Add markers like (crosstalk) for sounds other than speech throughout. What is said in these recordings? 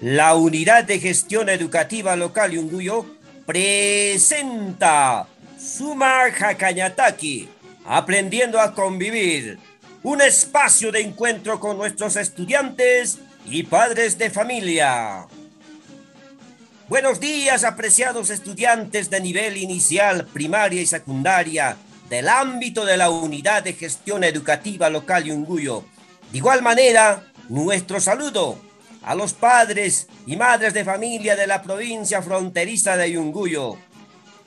la Unidad de Gestión Educativa Local Yunguyo presenta Suma Hakanyataki, Aprendiendo a Convivir, un espacio de encuentro con nuestros estudiantes y padres de familia. Buenos días, apreciados estudiantes de nivel inicial, primaria y secundaria del ámbito de la Unidad de Gestión Educativa Local Yunguyo. De igual manera, nuestro saludo a los padres y madres de familia de la provincia fronteriza de Yunguyo.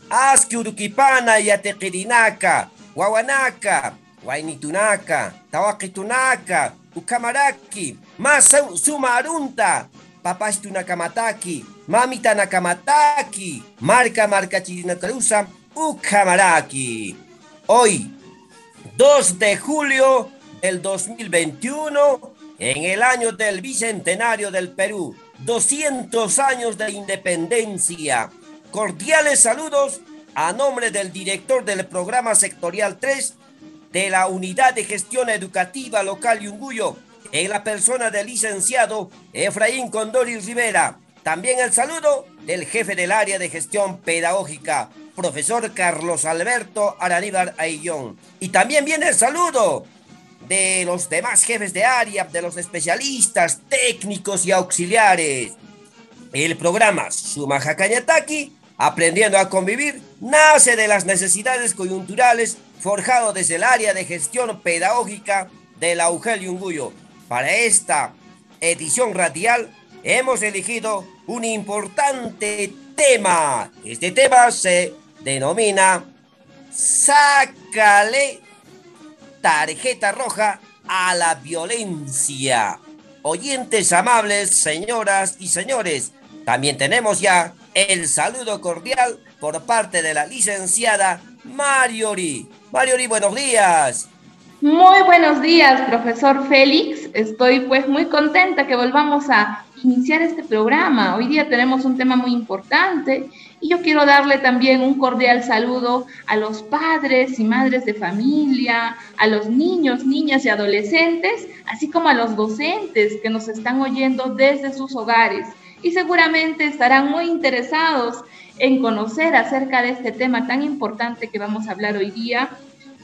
Aski Urukipana y Atequirinaka, Guaguanaca, Guainitunaka, Tawakitunaka, Ukamaraki, Masa Sumarunta, Papastunakamataki, Mamita Nakamataki, Marca Marca Chirinakarusa, Ukamaraki. Hoy, 2 de julio del 2021, en el año del Bicentenario del Perú, 200 años de independencia. Cordiales saludos a nombre del director del programa sectorial 3 de la Unidad de Gestión Educativa Local Yunguyo, en la persona del licenciado Efraín Condori Rivera. También el saludo del jefe del área de gestión pedagógica, profesor Carlos Alberto Araníbar Aillón. Y también viene el saludo de los demás jefes de área, de los especialistas, técnicos y auxiliares. El programa Sumaja Cañataki, Aprendiendo a Convivir, nace de las necesidades coyunturales forjado desde el área de gestión pedagógica de la UGEL Yunguyo. Para esta edición radial hemos elegido un importante tema. Este tema se denomina Sácale tarjeta roja a la violencia. Oyentes amables, señoras y señores, también tenemos ya el saludo cordial por parte de la licenciada Mariori. Mariori, buenos días. Muy buenos días, profesor Félix. Estoy pues muy contenta que volvamos a iniciar este programa. Hoy día tenemos un tema muy importante y yo quiero darle también un cordial saludo a los padres y madres de familia, a los niños, niñas y adolescentes, así como a los docentes que nos están oyendo desde sus hogares y seguramente estarán muy interesados en conocer acerca de este tema tan importante que vamos a hablar hoy día.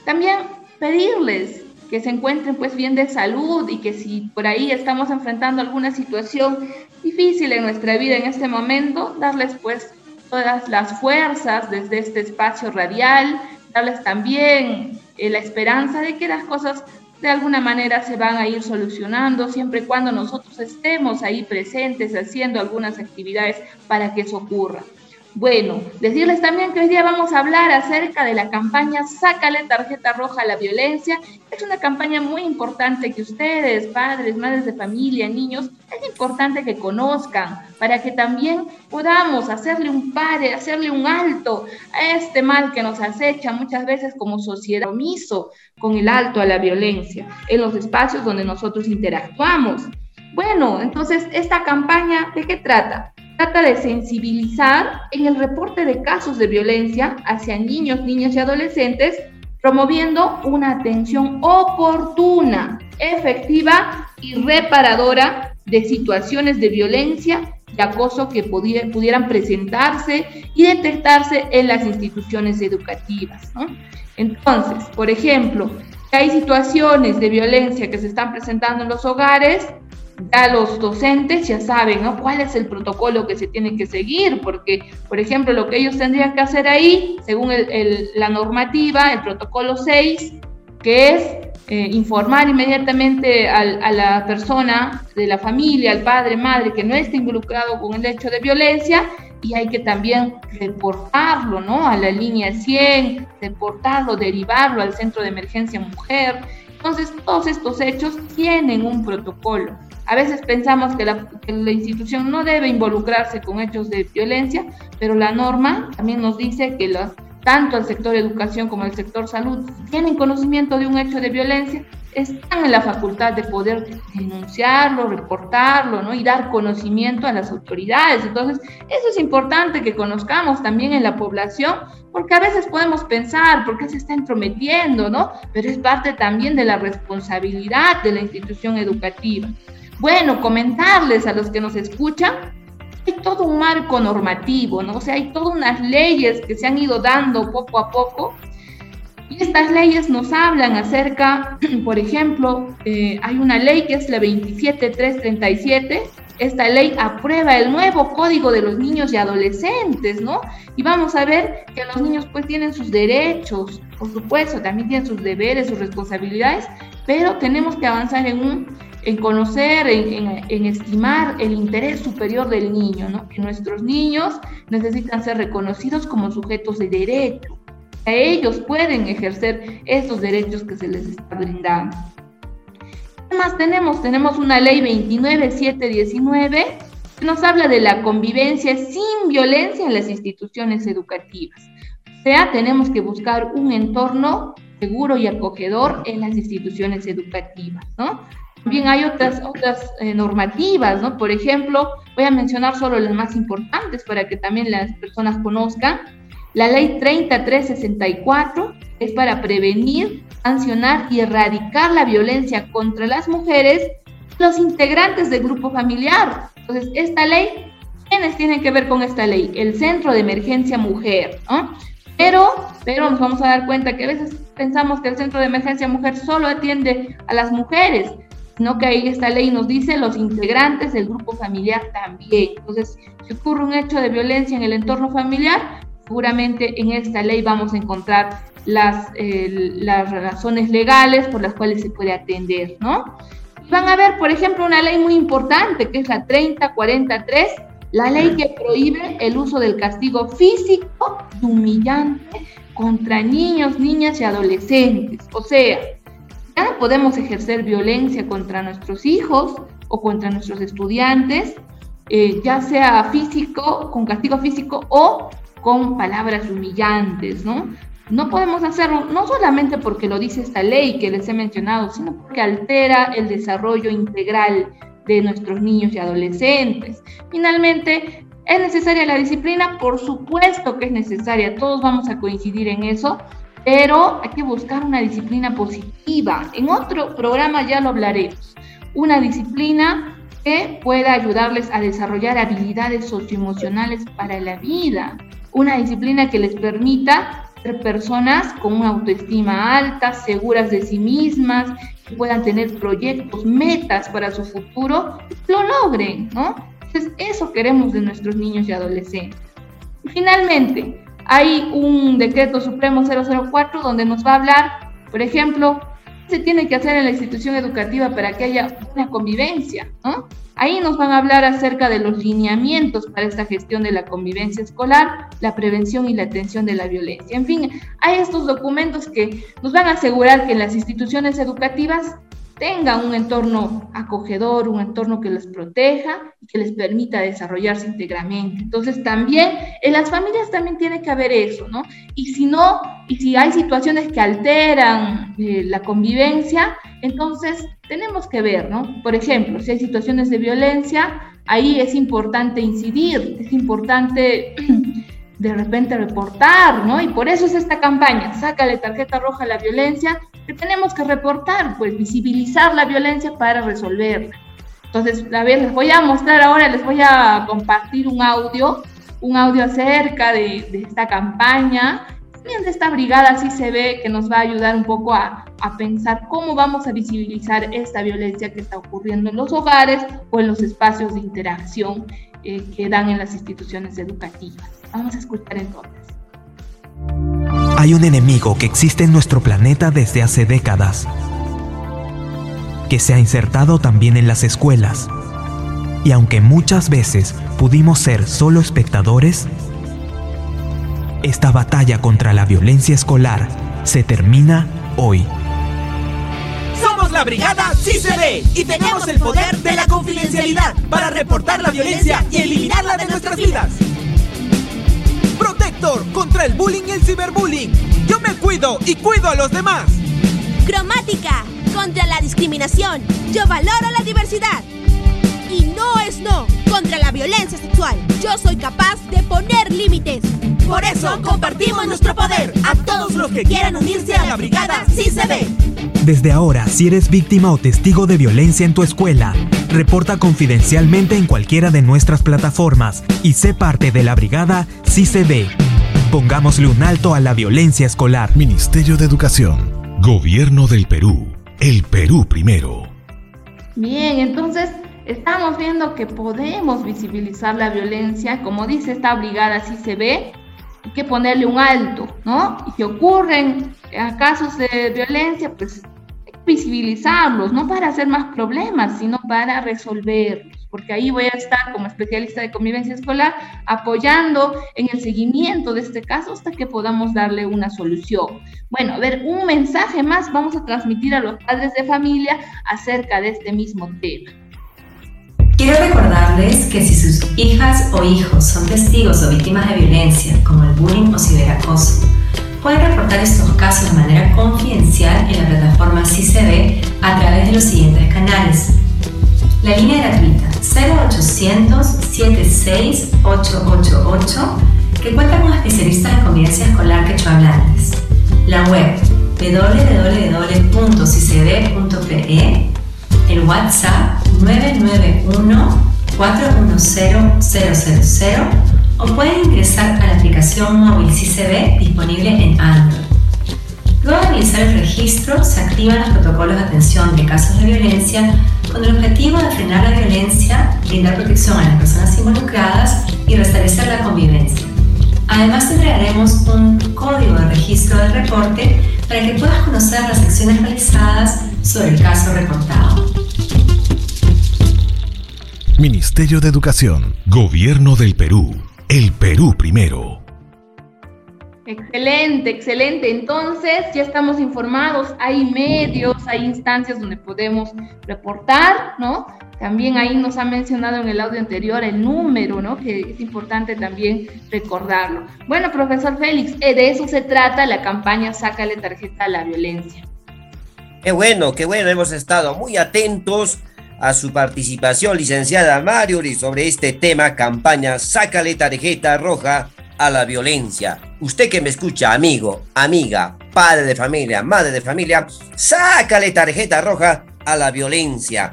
También pedirles que se encuentren pues bien de salud y que si por ahí estamos enfrentando alguna situación difícil en nuestra vida en este momento, darles pues todas las fuerzas desde este espacio radial, darles también eh, la esperanza de que las cosas de alguna manera se van a ir solucionando siempre y cuando nosotros estemos ahí presentes haciendo algunas actividades para que eso ocurra. Bueno, decirles también que hoy día vamos a hablar acerca de la campaña Sácale tarjeta roja a la violencia. Es una campaña muy importante que ustedes, padres, madres de familia, niños, es importante que conozcan para que también podamos hacerle un pare, hacerle un alto a este mal que nos acecha muchas veces como sociedad omiso con el alto a la violencia en los espacios donde nosotros interactuamos. Bueno, entonces, ¿esta campaña de qué trata? Trata de sensibilizar en el reporte de casos de violencia hacia niños, niñas y adolescentes, promoviendo una atención oportuna, efectiva y reparadora de situaciones de violencia y acoso que pudieran presentarse y detectarse en las instituciones educativas. Entonces, por ejemplo, hay situaciones de violencia que se están presentando en los hogares, ya los docentes ya saben cuál es el protocolo que se tiene que seguir, porque, por ejemplo, lo que ellos tendrían que hacer ahí, según la normativa, el protocolo 6, que es eh, informar inmediatamente a la persona de la familia, al padre, madre, que no esté involucrado con el hecho de violencia, y hay que también reportarlo, ¿no? A la línea 100, reportarlo, derivarlo al centro de emergencia mujer. Entonces, todos estos hechos tienen un protocolo. A veces pensamos que la, institución no debe involucrarse con hechos de violencia, pero la norma también nos dice que tanto el sector educación como el sector salud tienen conocimiento de un hecho de violencia, están en la facultad de poder denunciarlo, reportarlo, ¿no? Y dar conocimiento a las autoridades. Entonces, eso es importante que conozcamos también en la población, porque a veces podemos pensar, ¿por qué se está entrometiendo, no? Pero es parte también de la responsabilidad de la institución educativa. Bueno, comentarles a los que nos escuchan, hay todo un marco normativo, ¿no? O sea, hay todas unas leyes que se han ido dando poco a poco. Y estas leyes nos hablan acerca, (clears throat) por ejemplo, eh, hay una ley que es la 27337, esta ley aprueba el nuevo código de los niños y adolescentes, ¿no? Y vamos a ver que los niños pues tienen sus derechos, por supuesto, también tienen sus deberes, sus responsabilidades, pero tenemos que avanzar en un en conocer, en, estimar el interés superior del niño, ¿no? Que nuestros niños necesitan ser reconocidos como sujetos de derecho. ellos pueden ejercer esos derechos que se les está brindando. ¿Qué más tenemos? Tenemos una ley 29719 que nos habla de la convivencia sin violencia en las instituciones educativas. O sea, tenemos que buscar un entorno seguro y acogedor en las instituciones educativas, ¿no? También hay otras, otras eh, normativas, ¿no? Por ejemplo, voy a mencionar solo las más importantes para que también las personas conozcan. La ley 3364 es para prevenir, sancionar y erradicar la violencia contra las mujeres los integrantes del grupo familiar. Entonces, esta ley, ¿quiénes tienen que ver con esta ley? El Centro de Emergencia Mujer, ¿no? Pero, pero nos vamos a dar cuenta que a veces pensamos que el Centro de Emergencia Mujer solo atiende a las mujeres, sino que ahí esta ley nos dice los integrantes del grupo familiar también. Entonces, si ocurre un hecho de violencia en el entorno familiar, seguramente en esta ley vamos a encontrar las, las razones legales por las cuales se puede atender, ¿no? van a ver, por ejemplo, una ley muy importante, que es la 3043, la ley que prohíbe el uso del castigo físico humillante contra niños, niñas y adolescentes. O sea, podemos ejercer violencia contra nuestros hijos o contra nuestros estudiantes, eh, ya sea físico, con castigo físico o con palabras humillantes, ¿no? No podemos hacerlo no solamente porque lo dice esta ley que les he mencionado, sino porque altera el desarrollo integral de nuestros niños y adolescentes. Finalmente, ¿es necesaria la disciplina? Por supuesto que es necesaria, todos vamos a coincidir en eso, pero hay que buscar una disciplina positiva. En otro programa ya lo hablaremos. Una disciplina que pueda ayudarles a desarrollar habilidades socioemocionales para la vida. Una disciplina que les permita ser personas con una autoestima alta, seguras de sí mismas, que puedan tener proyectos, metas para su futuro, lo logren, ¿no? Entonces, eso queremos de nuestros niños y adolescentes. Finalmente, hay un decreto supremo 004 donde nos va a hablar, por ejemplo, qué se tiene que hacer en la institución educativa para que haya una convivencia. Ahí nos van a hablar acerca de los lineamientos para esta gestión de la convivencia escolar, la prevención y la atención de la violencia. En fin, hay estos documentos que nos van a asegurar que en las instituciones educativas tengan un entorno acogedor, un entorno que les proteja y que les permita desarrollarse íntegramente. Entonces también en las familias también tiene que haber eso, ¿no? Y si no, y si hay situaciones que alteran eh, la convivencia, entonces tenemos que ver, ¿no? Por ejemplo, si hay situaciones de violencia, ahí es importante incidir, es importante (clears throat) de repente reportar, ¿no? Y por eso es esta campaña, sácale tarjeta roja a la violencia, que tenemos que reportar, pues visibilizar la violencia para resolverla. Entonces, a ver, les voy a mostrar ahora, les voy a compartir un audio, un audio acerca de, de esta campaña. También de esta brigada sí se ve que nos va a ayudar un poco a, a pensar cómo vamos a visibilizar esta violencia que está ocurriendo en los hogares o en los espacios de interacción eh, que dan en las instituciones educativas. Vamos a escuchar entonces. Hay un enemigo que existe en nuestro planeta desde hace décadas, que se ha insertado también en las escuelas. Y aunque muchas veces pudimos ser solo espectadores, esta batalla contra la violencia escolar se termina hoy. Somos la brigada CICD y tenemos el poder de la confidencialidad para reportar la violencia y eliminarla de nuestras vidas contra el bullying y el ciberbullying. Yo me cuido y cuido a los demás. Cromática contra la discriminación. Yo valoro la diversidad. Contra la violencia sexual. Yo soy capaz de poner límites. Por eso compartimos nuestro poder a todos los que quieran unirse a la brigada si se ve. Desde ahora, si eres víctima o testigo de violencia en tu escuela, Reporta confidencialmente en cualquiera de nuestras plataformas y sé parte de la brigada CICB. Pongámosle un alto a la violencia escolar. Ministerio de Educación. Gobierno del Perú. El Perú primero. Bien, entonces estamos viendo que podemos visibilizar la violencia, como dice esta brigada CICB, hay que ponerle un alto, ¿no? Y si ocurren casos de violencia, pues visibilizarlos, no para hacer más problemas, sino para resolverlos, porque ahí voy a estar como especialista de convivencia escolar apoyando en el seguimiento de este caso hasta que podamos darle una solución. Bueno, a ver, un mensaje más vamos a transmitir a los padres de familia acerca de este mismo tema. Quiero recordarles que si sus hijas o hijos son testigos o víctimas de violencia, como el bullying o ciberacoso, pueden reportar estos casos de manera confidencial en la plataforma CICB a través de los siguientes canales. La línea gratuita 0800 76888 que cuenta con especialistas en convivencia escolar quechohablantes. La web www.cicb.pe el WhatsApp 991 410 000 o pueden ingresar a la aplicación móvil CCB disponible en Android. Luego de realizar el registro, se activan los protocolos de atención de casos de violencia con el objetivo de frenar la violencia, brindar protección a las personas involucradas y restablecer la convivencia. Además, te entregaremos un código de registro del reporte para que puedas conocer las acciones realizadas sobre el caso reportado. Ministerio de Educación, Gobierno del Perú. El Perú primero. Excelente, excelente. Entonces ya estamos informados, hay medios, hay instancias donde podemos reportar, ¿no? También ahí nos ha mencionado en el audio anterior el número, ¿no? Que es importante también recordarlo. Bueno, profesor Félix, eh, de eso se trata la campaña Sácale tarjeta a la violencia. Qué bueno, qué bueno, hemos estado muy atentos a su participación, licenciada Mariori, sobre este tema, campaña Sácale tarjeta roja a la violencia. Usted que me escucha, amigo, amiga, padre de familia, madre de familia, sácale tarjeta roja a la violencia.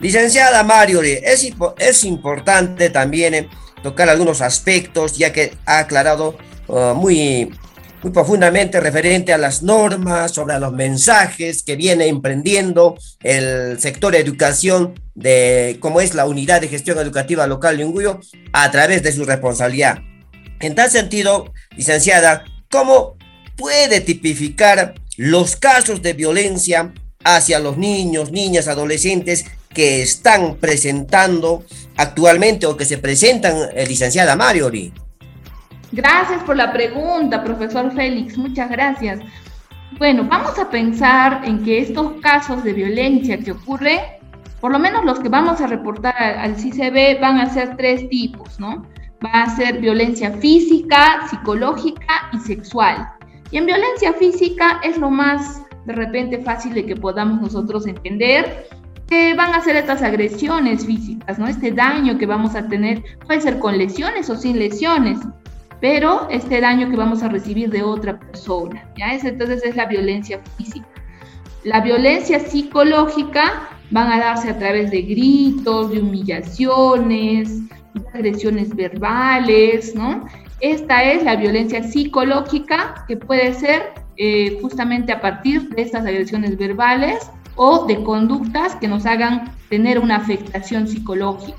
Licenciada Mariori, es, es importante también eh, tocar algunos aspectos, ya que ha aclarado uh, muy muy profundamente referente a las normas, sobre los mensajes que viene emprendiendo el sector de educación de cómo es la unidad de gestión educativa local de Unguyo a través de su responsabilidad. En tal sentido, licenciada, ¿cómo puede tipificar los casos de violencia hacia los niños, niñas, adolescentes que están presentando actualmente o que se presentan, eh, licenciada Mariori? Gracias por la pregunta, profesor Félix, muchas gracias. Bueno, vamos a pensar en que estos casos de violencia que ocurren, por lo menos los que vamos a reportar al, CCB van a ser tres tipos, ¿no? Va a ser violencia física, psicológica y sexual. Y en violencia física es lo más de repente fácil de que podamos nosotros entender que van a ser estas agresiones físicas, ¿no? Este daño que vamos a tener puede ser con lesiones o sin lesiones pero este daño que vamos a recibir de otra persona. ¿ya? entonces es la violencia física. La violencia psicológica van a darse a través de gritos, de humillaciones, de agresiones verbales, ¿no? Esta es la violencia psicológica que puede ser eh, justamente a partir de estas agresiones verbales o de conductas que nos hagan tener una afectación psicológica.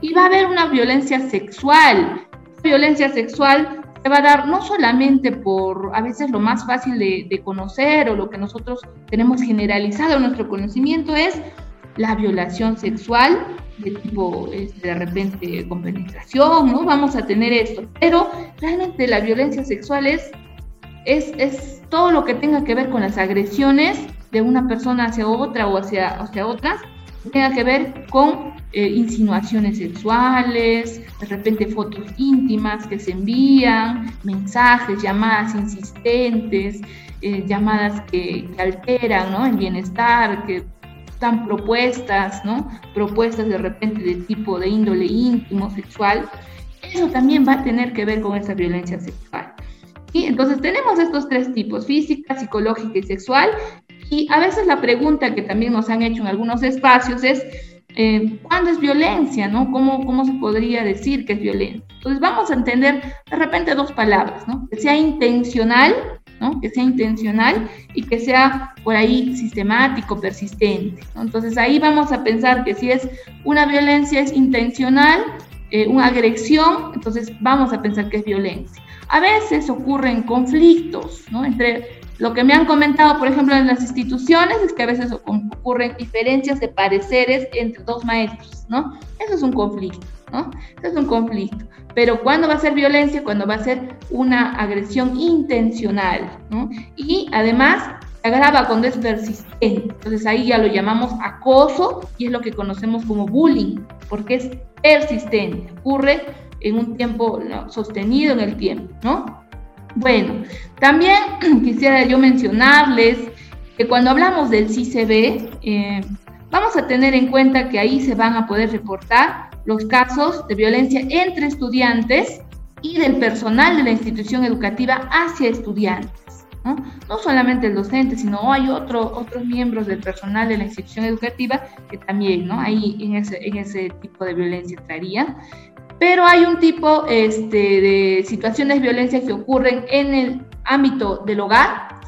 Y va a haber una violencia sexual, violencia sexual se va a dar no solamente por a veces lo más fácil de, conocer o lo que nosotros tenemos generalizado en nuestro conocimiento es la violación sexual de tipo este, de repente con penetración, ¿no? Vamos a tener esto, pero realmente la violencia sexual es, es, es todo lo que tenga que ver con las agresiones de una persona hacia otra o hacia, hacia otras, tenga que ver con eh, insinuaciones sexuales, de repente fotos íntimas que se envían, mensajes, llamadas insistentes, eh, llamadas que, alteran ¿no? el bienestar, que dan propuestas, ¿no? propuestas de repente de tipo de índole íntimo, sexual. Eso también va a tener que ver con esa violencia sexual. Y entonces tenemos estos tres tipos, física, psicológica y sexual. Y a veces la pregunta que también nos han hecho en algunos espacios es, eh, cuándo es violencia, ¿no? ¿Cómo, ¿Cómo se podría decir que es violencia? Entonces vamos a entender de repente dos palabras, ¿no? Que sea intencional, ¿no? Que sea intencional y que sea por ahí sistemático, persistente. Entonces ahí vamos a pensar que si es una violencia es intencional, eh, una agresión, entonces vamos a pensar que es violencia. A veces ocurren conflictos, ¿no? Entre lo que me han comentado, por ejemplo, en las instituciones es que a veces ocurren diferencias de pareceres entre dos maestros, ¿no? Eso es un conflicto, ¿no? Eso es un conflicto. Pero ¿cuándo va a ser violencia? Cuando va a ser una agresión intencional, ¿no? Y además se agrava cuando es persistente. Entonces ahí ya lo llamamos acoso y es lo que conocemos como bullying, porque es persistente, ocurre en un tiempo sostenido en el tiempo, ¿no? Bueno, también (clears throat) quisiera yo mencionarles que cuando hablamos del CICB, eh, vamos a tener en cuenta que ahí se van a poder reportar los casos de violencia entre estudiantes y del personal de la institución educativa hacia estudiantes. No, no solamente el docente, sino hay otro, otros miembros del personal de la institución educativa que también ¿no? ahí en ese, en ese tipo de violencia entrarían. Pero hay un tipo este, de situaciones de violencia que ocurren en el ámbito del hogar.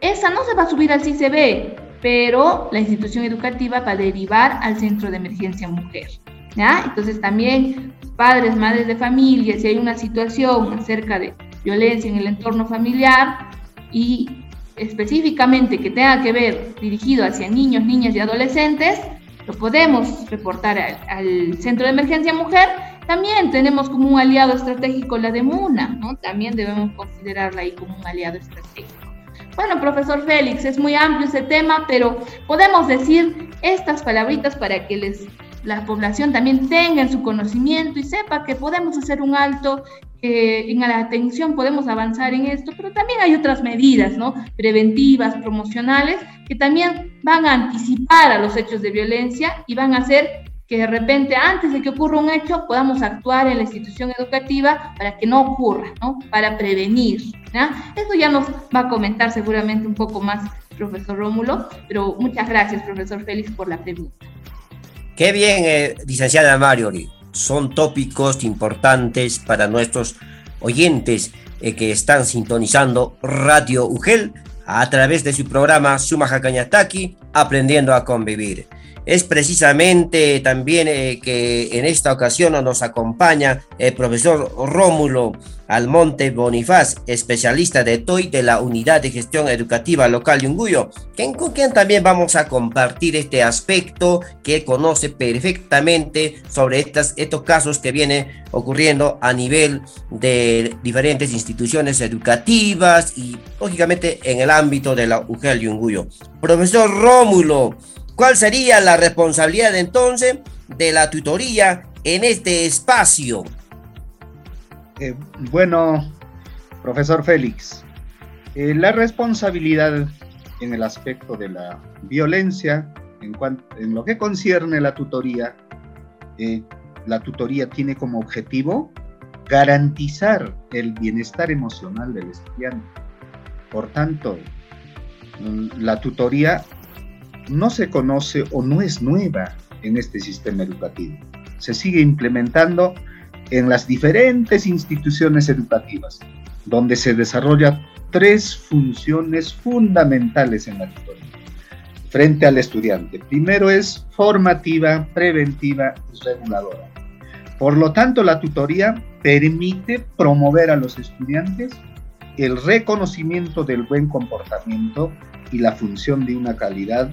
Esa no se va a subir al CICB, pero la institución educativa va a derivar al centro de emergencia mujer. ¿ya? Entonces también padres, madres de familia, si hay una situación acerca de violencia en el entorno familiar y específicamente que tenga que ver dirigido hacia niños, niñas y adolescentes, lo podemos reportar al, al centro de emergencia mujer también tenemos como un aliado estratégico la de MUNA, ¿no? También debemos considerarla ahí como un aliado estratégico. Bueno, profesor Félix, es muy amplio ese tema, pero podemos decir estas palabritas para que les, la población también tenga en su conocimiento y sepa que podemos hacer un alto en la atención, podemos avanzar en esto, pero también hay otras medidas, ¿no? Preventivas, promocionales, que también van a anticipar a los hechos de violencia y van a hacer que de repente antes de que ocurra un hecho podamos actuar en la institución educativa para que no ocurra, ¿no? Para prevenir. ¿ya? Eso ya nos va a comentar seguramente un poco más profesor Rómulo, pero muchas gracias profesor Félix por la pregunta. Qué bien, eh, licenciada Mariori. Son tópicos importantes para nuestros oyentes eh, que están sintonizando Radio UGEL a través de su programa Sumaja Cañataki, Aprendiendo a Convivir es precisamente también eh, que en esta ocasión nos acompaña el profesor Rómulo Almonte Bonifaz, especialista de TOI de la Unidad de Gestión Educativa Local Yunguyo, con quien también vamos a compartir este aspecto que conoce perfectamente sobre estos casos que vienen ocurriendo a nivel de diferentes instituciones educativas y lógicamente en el ámbito de la UGEL Yunguyo. Profesor Rómulo, ¿Cuál sería la responsabilidad entonces de la tutoría en este espacio? Eh, bueno, profesor Félix, eh, la responsabilidad en el aspecto de la violencia, en, en lo que concierne la tutoría, eh, la tutoría tiene como objetivo garantizar el bienestar emocional del estudiante. Por tanto, la tutoría no se conoce o no es nueva en este sistema educativo. Se sigue implementando en las diferentes instituciones educativas, donde se desarrolla tres funciones fundamentales en la tutoría frente al estudiante. Primero es formativa, preventiva y reguladora. Por lo tanto, la tutoría permite promover a los estudiantes el reconocimiento del buen comportamiento y la función de una calidad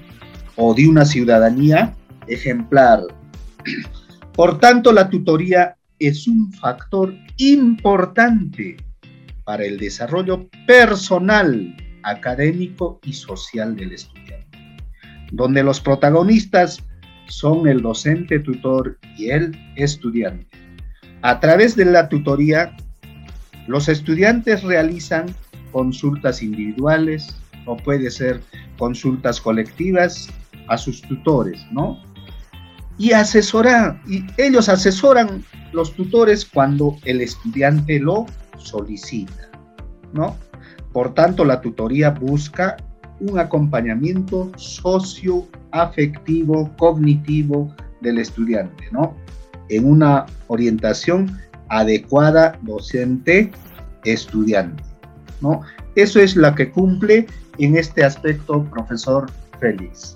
o de una ciudadanía ejemplar. Por tanto, la tutoría es un factor importante para el desarrollo personal, académico y social del estudiante, donde los protagonistas son el docente tutor y el estudiante. A través de la tutoría, los estudiantes realizan consultas individuales o puede ser consultas colectivas a sus tutores, ¿no? Y asesorar, y ellos asesoran los tutores cuando el estudiante lo solicita, ¿no? Por tanto, la tutoría busca un acompañamiento socioafectivo, cognitivo, del estudiante, ¿no? En una orientación adecuada docente estudiante, ¿no? Eso es la que cumple en este aspecto, profesor Félix.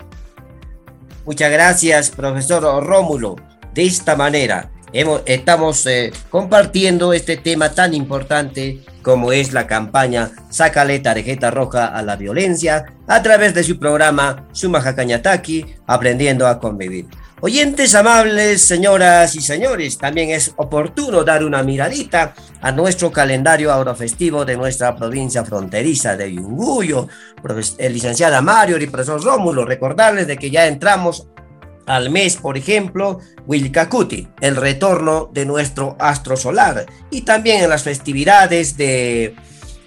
Muchas gracias, profesor Rómulo. De esta manera, hemos, estamos eh, compartiendo este tema tan importante como es la campaña Sácale tarjeta roja a la violencia a través de su programa Sumaja Cañataki, Aprendiendo a Convivir. Oyentes amables, señoras y señores, también es oportuno dar una miradita a nuestro calendario aurofestivo de nuestra provincia fronteriza de Yunguyo. El licenciada Mario y profesor Rómulo, recordarles de que ya entramos al mes, por ejemplo, Wilcacuti, el retorno de nuestro astro solar. Y también en las festividades de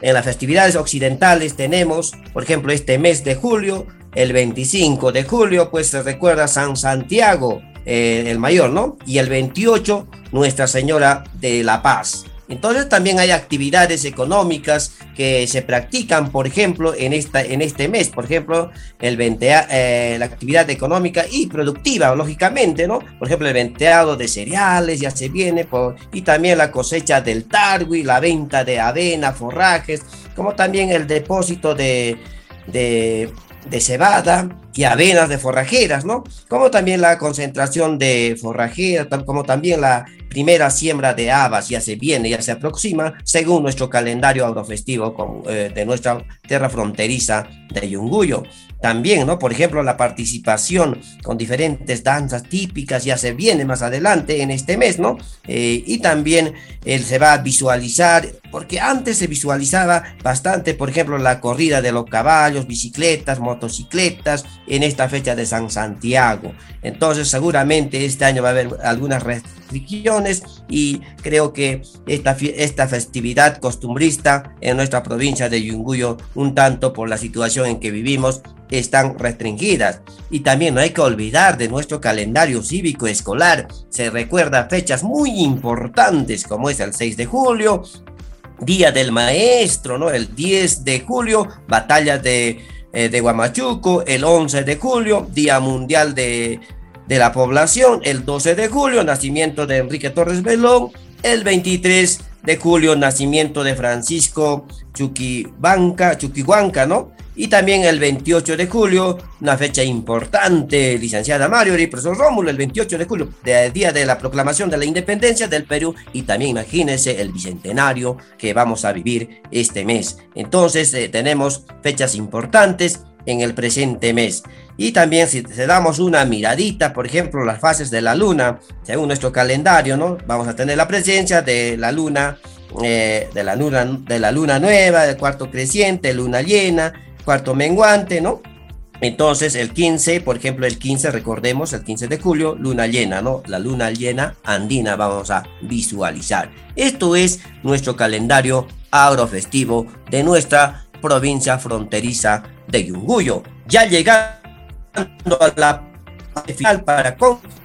en las festividades occidentales tenemos, por ejemplo, este mes de julio, el 25 de julio, pues se recuerda San Santiago, eh, el mayor, ¿no? Y el 28, Nuestra Señora de la Paz. Entonces también hay actividades económicas que se practican, por ejemplo, en, esta, en este mes, por ejemplo, el eh, la actividad económica y productiva, lógicamente, ¿no? Por ejemplo, el venteado de cereales ya se viene, por, y también la cosecha del targui, la venta de avena, forrajes, como también el depósito de, de de cebada y avenas de forrajeras, ¿no? Como también la concentración de forrajeras, como también la primera siembra de habas ya se viene, ya se aproxima, según nuestro calendario agrofestivo eh, de nuestra tierra fronteriza de Yunguyo. También, ¿no? Por ejemplo, la participación con diferentes danzas típicas ya se viene más adelante en este mes, ¿no? Eh, y también él se va a visualizar, porque antes se visualizaba bastante, por ejemplo, la corrida de los caballos, bicicletas, motocicletas en esta fecha de San Santiago. Entonces, seguramente este año va a haber algunas restricciones y creo que esta, esta festividad costumbrista en nuestra provincia de Yunguyo, un tanto por la situación en que vivimos, están restringidas. Y también no hay que olvidar de nuestro calendario cívico escolar. Se recuerda fechas muy importantes como es el 6 de julio, Día del Maestro, ¿no? El 10 de julio, batalla de, eh, de Guamachuco, el 11 de julio, Día Mundial de, de la Población, el 12 de julio, nacimiento de Enrique Torres Belón, el 23 de julio, nacimiento de Francisco Chuquibanca, Chuquihuanca, ¿no? Y también el 28 de julio, una fecha importante, licenciada Mario y profesor Rómulo, el 28 de julio, día de la proclamación de la independencia del Perú, y también imagínense el bicentenario que vamos a vivir este mes. Entonces, eh, tenemos fechas importantes en el presente mes. Y también si se damos una miradita, por ejemplo, las fases de la luna, según nuestro calendario, ¿no? Vamos a tener la presencia de la luna, eh, de, la luna de la luna nueva, del cuarto creciente, luna llena, cuarto menguante, ¿no? Entonces, el 15, por ejemplo, el 15, recordemos, el 15 de julio, luna llena, ¿no? La luna llena andina vamos a visualizar. Esto es nuestro calendario agrofestivo de nuestra provincia fronteriza de Yunguyo. Ya llegando a la final para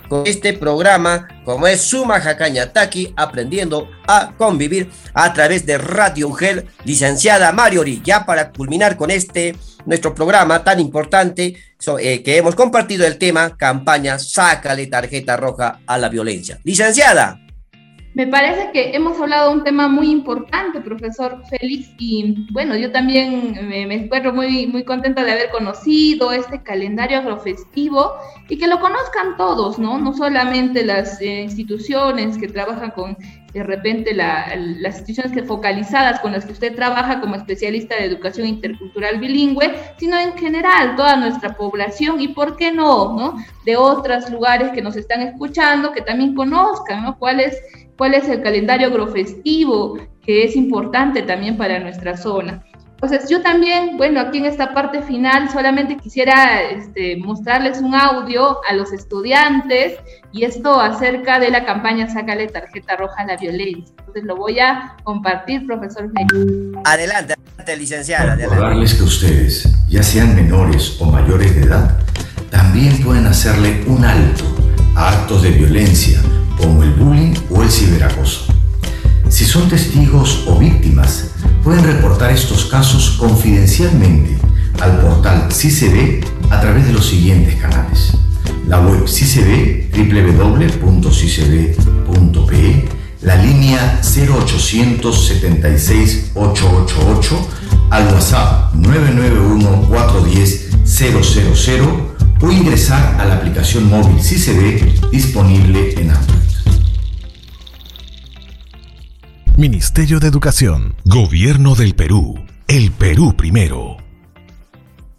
con, este programa, como es Suma Jacañataki, aprendiendo a convivir a través de Radio Ungel, licenciada Mariori. Ya para culminar con este nuestro programa tan importante eh, que hemos compartido el tema campaña Sácale tarjeta roja a la violencia. Licenciada. Me parece que hemos hablado de un tema muy importante, profesor Félix, y bueno, yo también me, encuentro muy, muy contenta de haber conocido este calendario agrofestivo y que lo conozcan todos, ¿no? No solamente las eh, instituciones que trabajan con, de repente, las instituciones que focalizadas con las que usted trabaja como especialista de educación intercultural bilingüe, sino en general toda nuestra población y, ¿por qué no, no? De otros lugares que nos están escuchando, que también conozcan, ¿no? ¿Cuál es cuál es el calendario agrofestivo que es importante también para nuestra zona. Entonces yo también, bueno, aquí en esta parte final solamente quisiera este, mostrarles un audio a los estudiantes y esto acerca de la campaña Sácale tarjeta roja a la violencia. Entonces lo voy a compartir, profesor. Adelante, adelante licenciada. Recordarles que ustedes, ya sean menores o mayores de edad, también pueden hacerle un alto a actos de violencia como el bullying o el ciberacoso. Si son testigos o víctimas, pueden reportar estos casos confidencialmente al portal CICB a través de los siguientes canales. la web CICB, www.cicb.pe, la línea 0800 76 888, al WhatsApp 991 410 000 o ingresar a la aplicación móvil CICB disponible en Android. Ministerio de Educación, Gobierno del Perú, el Perú primero.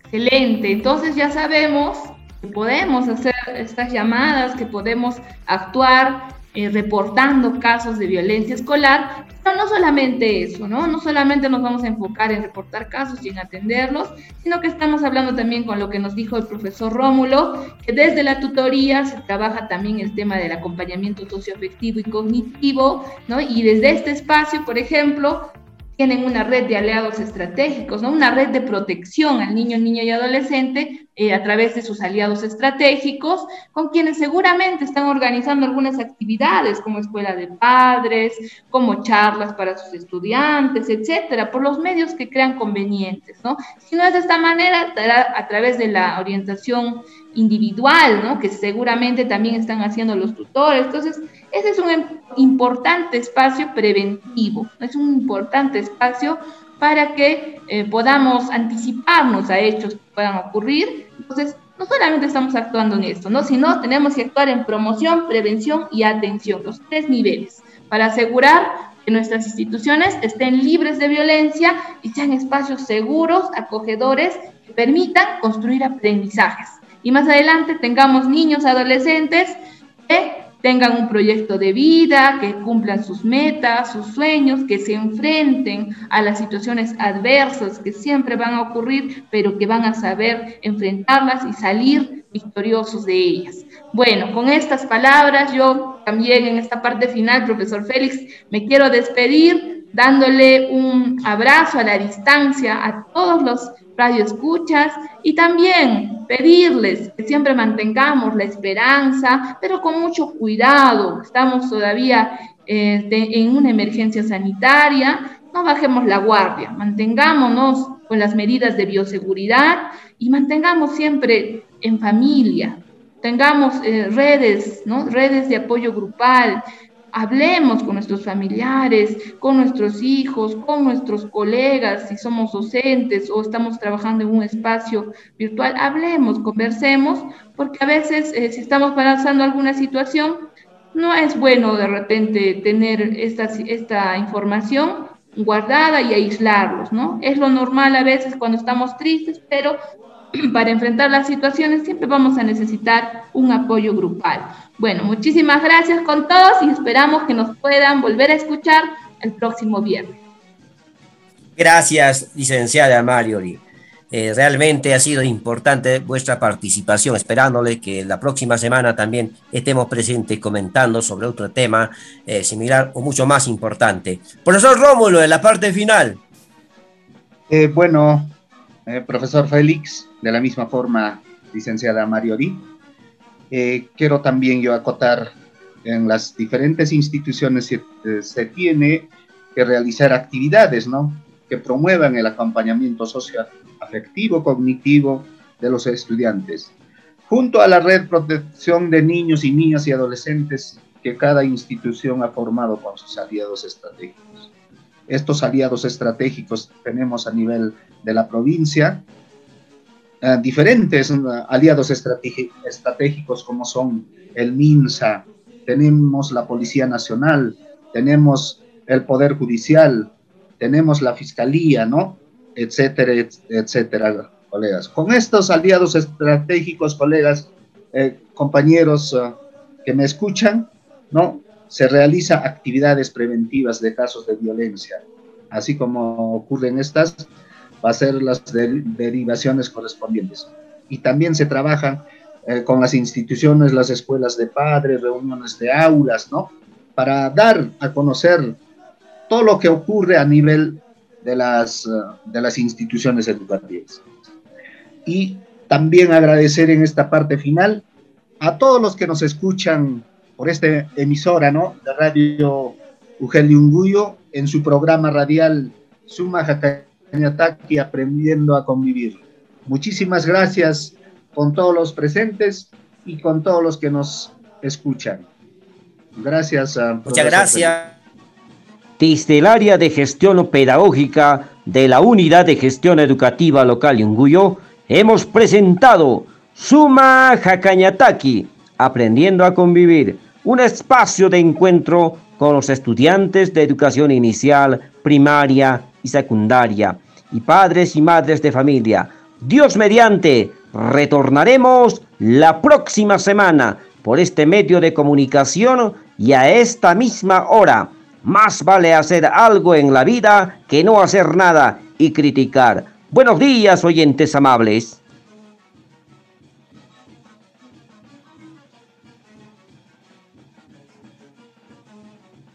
Excelente, entonces ya sabemos que podemos hacer estas llamadas, que podemos actuar eh, reportando casos de violencia escolar, pero no solamente eso, ¿no? No solamente nos vamos a enfocar en reportar casos y en atenderlos, sino que estamos hablando también con lo que nos dijo el profesor Rómulo, que desde la tutoría se trabaja también el tema del acompañamiento socioafectivo y cognitivo, ¿no? Y desde este espacio, por ejemplo, tienen una red de aliados estratégicos, ¿no? una red de protección al niño, niña y adolescente eh, a través de sus aliados estratégicos, con quienes seguramente están organizando algunas actividades como escuela de padres, como charlas para sus estudiantes, etcétera, por los medios que crean convenientes. ¿no? Si no es de esta manera, a través de la orientación individual, ¿no? que seguramente también están haciendo los tutores. Entonces, ese es un importante espacio preventivo, es un importante espacio para que eh, podamos anticiparnos a hechos que puedan ocurrir. Entonces, no solamente estamos actuando en esto, ¿no? sino tenemos que actuar en promoción, prevención y atención, los tres niveles, para asegurar que nuestras instituciones estén libres de violencia y sean espacios seguros, acogedores, que permitan construir aprendizajes. Y más adelante tengamos niños, adolescentes que tengan un proyecto de vida, que cumplan sus metas, sus sueños, que se enfrenten a las situaciones adversas que siempre van a ocurrir, pero que van a saber enfrentarlas y salir victoriosos de ellas. Bueno, con estas palabras yo también en esta parte final, profesor Félix, me quiero despedir dándole un abrazo a la distancia a todos los radioescuchas y también pedirles que siempre mantengamos la esperanza, pero con mucho cuidado. Estamos todavía eh, en una emergencia sanitaria, no bajemos la guardia, mantengámonos con las medidas de bioseguridad y mantengamos siempre en familia, tengamos eh, redes, ¿no? redes de apoyo grupal, hablemos con nuestros familiares, con nuestros hijos, con nuestros colegas, si somos docentes o estamos trabajando en un espacio virtual, hablemos, conversemos, porque a veces eh, si estamos pasando alguna situación, no es bueno de repente tener esta, esta información guardada y aislarlos, ¿no? Es lo normal a veces cuando estamos tristes, pero (clears throat) para enfrentar las situaciones siempre vamos a necesitar un apoyo grupal. Bueno, muchísimas gracias con todos y esperamos que nos puedan volver a escuchar el próximo viernes. Gracias, licenciada Marioli. Eh, realmente ha sido importante vuestra participación, esperándole que la próxima semana también estemos presentes comentando sobre otro tema eh, similar o mucho más importante. Profesor Rómulo, en la parte final. Eh, bueno, profesor Félix, de la misma forma, licenciada Marioli, eh, quiero también yo acotar en las diferentes instituciones se, eh, se tiene que realizar actividades, ¿no? Que promuevan el acompañamiento social, afectivo, cognitivo de los estudiantes. Junto a la red protección de niños y niñas y adolescentes que cada institución ha formado con sus aliados estratégicos. Estos aliados estratégicos tenemos a nivel de la provincia, eh, diferentes aliados estratégicos como son el MINSA, tenemos la Policía Nacional, tenemos el Poder Judicial, tenemos la Fiscalía, ¿no? Etcétera, etcétera, colegas. Con estos aliados estratégicos, colegas, eh, compañeros eh, que me escuchan, ¿no? Se realiza actividades preventivas de casos de violencia, así como ocurren estas va a ser las derivaciones correspondientes. Y también se trabaja eh, con las instituciones, las escuelas de padres, reuniones de aulas, ¿no? Para dar a conocer todo lo que ocurre a nivel de las, eh, de las instituciones educativas. Y también agradecer en esta parte final a todos los que nos escuchan por esta emisora, ¿no? De Radio Ugeliunguyo en su programa radial Suma y aprendiendo a convivir. Muchísimas gracias con todos los presentes y con todos los que nos escuchan. Gracias. Muchas gracias. Desde el área de gestión pedagógica de la Unidad de Gestión Educativa Local Yunguyo, hemos presentado Suma Jacañataki, Aprendiendo a Convivir, un espacio de encuentro con los estudiantes de educación inicial, primaria y secundaria, y padres y madres de familia. Dios mediante, retornaremos la próxima semana por este medio de comunicación y a esta misma hora. Más vale hacer algo en la vida que no hacer nada y criticar. Buenos días, oyentes amables.